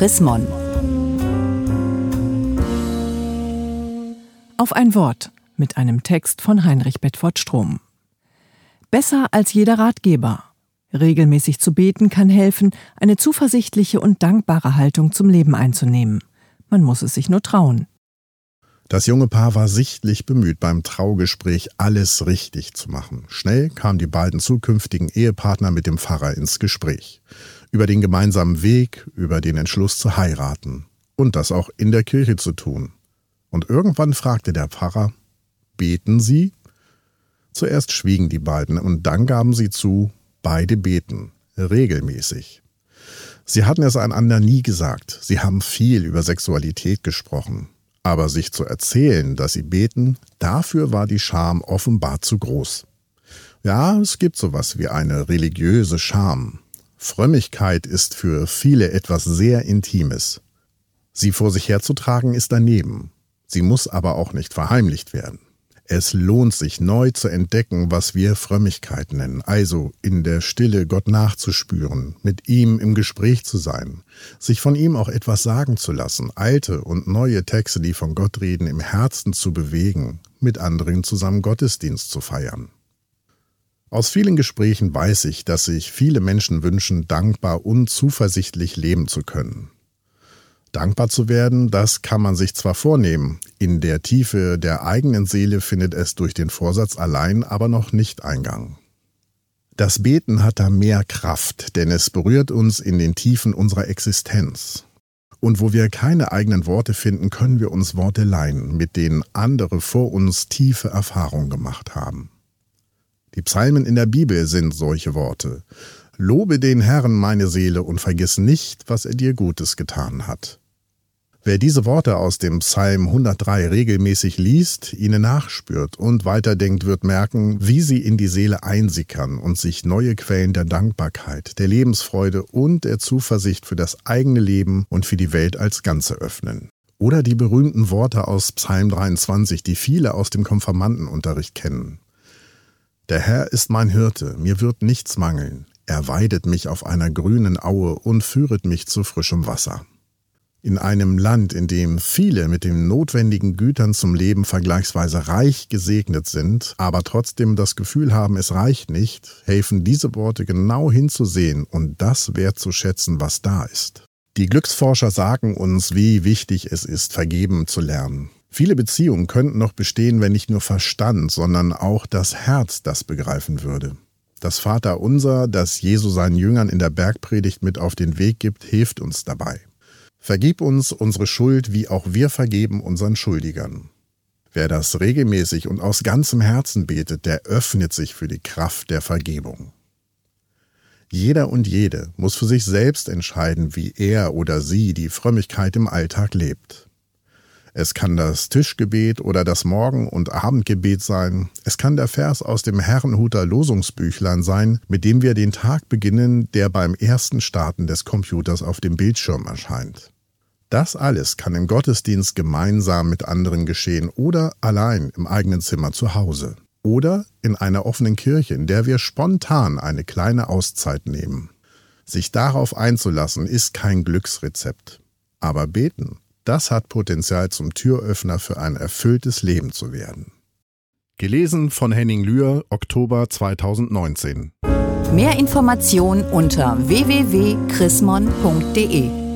Chris Mon. Auf ein Wort mit einem Text von Heinrich Bedford Strom. Besser als jeder Ratgeber. Regelmäßig zu beten kann helfen, eine zuversichtliche und dankbare Haltung zum Leben einzunehmen. Man muss es sich nur trauen. Das junge Paar war sichtlich bemüht, beim Traugespräch alles richtig zu machen. Schnell kamen die beiden zukünftigen Ehepartner mit dem Pfarrer ins Gespräch. Über den gemeinsamen Weg, über den Entschluss zu heiraten. Und das auch in der Kirche zu tun. Und irgendwann fragte der Pfarrer, beten Sie? Zuerst schwiegen die beiden und dann gaben sie zu, beide beten, regelmäßig. Sie hatten es einander nie gesagt, sie haben viel über Sexualität gesprochen, aber sich zu erzählen, dass sie beten, dafür war die Scham offenbar zu groß. Ja, es gibt sowas wie eine religiöse Scham. Frömmigkeit ist für viele etwas sehr Intimes. Sie vor sich herzutragen ist daneben. Sie muss aber auch nicht verheimlicht werden. Es lohnt sich neu zu entdecken, was wir Frömmigkeit nennen, also in der Stille Gott nachzuspüren, mit ihm im Gespräch zu sein, sich von ihm auch etwas sagen zu lassen, alte und neue Texte, die von Gott reden, im Herzen zu bewegen, mit anderen zusammen Gottesdienst zu feiern. Aus vielen Gesprächen weiß ich, dass sich viele Menschen wünschen, dankbar und zuversichtlich leben zu können. Dankbar zu werden, das kann man sich zwar vornehmen, in der Tiefe der eigenen Seele findet es durch den Vorsatz allein aber noch nicht Eingang. Das Beten hat da mehr Kraft, denn es berührt uns in den Tiefen unserer Existenz. Und wo wir keine eigenen Worte finden, können wir uns Worte leihen, mit denen andere vor uns tiefe Erfahrungen gemacht haben. Die Psalmen in der Bibel sind solche Worte. Lobe den Herrn, meine Seele, und vergiss nicht, was er dir Gutes getan hat. Wer diese Worte aus dem Psalm 103 regelmäßig liest, ihnen nachspürt und weiterdenkt, wird merken, wie sie in die Seele einsickern und sich neue Quellen der Dankbarkeit, der Lebensfreude und der Zuversicht für das eigene Leben und für die Welt als Ganze öffnen. Oder die berühmten Worte aus Psalm 23, die viele aus dem Konfirmandenunterricht kennen. Der Herr ist mein Hirte, mir wird nichts mangeln. Er weidet mich auf einer grünen Aue und führet mich zu frischem Wasser. In einem Land, in dem viele mit den notwendigen Gütern zum Leben vergleichsweise reich gesegnet sind, aber trotzdem das Gefühl haben, es reicht nicht, helfen diese Worte genau hinzusehen und das wertzuschätzen, was da ist. Die Glücksforscher sagen uns, wie wichtig es ist, vergeben zu lernen. Viele Beziehungen könnten noch bestehen, wenn nicht nur Verstand, sondern auch das Herz das begreifen würde. Das Vaterunser, das Jesu seinen Jüngern in der Bergpredigt mit auf den Weg gibt, hilft uns dabei. Vergib uns unsere Schuld, wie auch wir vergeben unseren Schuldigern. Wer das regelmäßig und aus ganzem Herzen betet, der öffnet sich für die Kraft der Vergebung. Jeder und jede muss für sich selbst entscheiden, wie er oder sie die Frömmigkeit im Alltag lebt. Es kann das Tischgebet oder das Morgen- und Abendgebet sein. Es kann der Vers aus dem Herrenhuter Losungsbüchlein sein, mit dem wir den Tag beginnen, der beim ersten Starten des Computers auf dem Bildschirm erscheint. Das alles kann im Gottesdienst gemeinsam mit anderen geschehen oder allein im eigenen Zimmer zu Hause. Oder in einer offenen Kirche, in der wir spontan eine kleine Auszeit nehmen. Sich darauf einzulassen, ist kein Glücksrezept. Aber beten das hat Potenzial zum Türöffner für ein erfülltes Leben zu werden. Gelesen von Henning Lühr, Oktober 2019. Mehr Informationen unter www.chrismon.de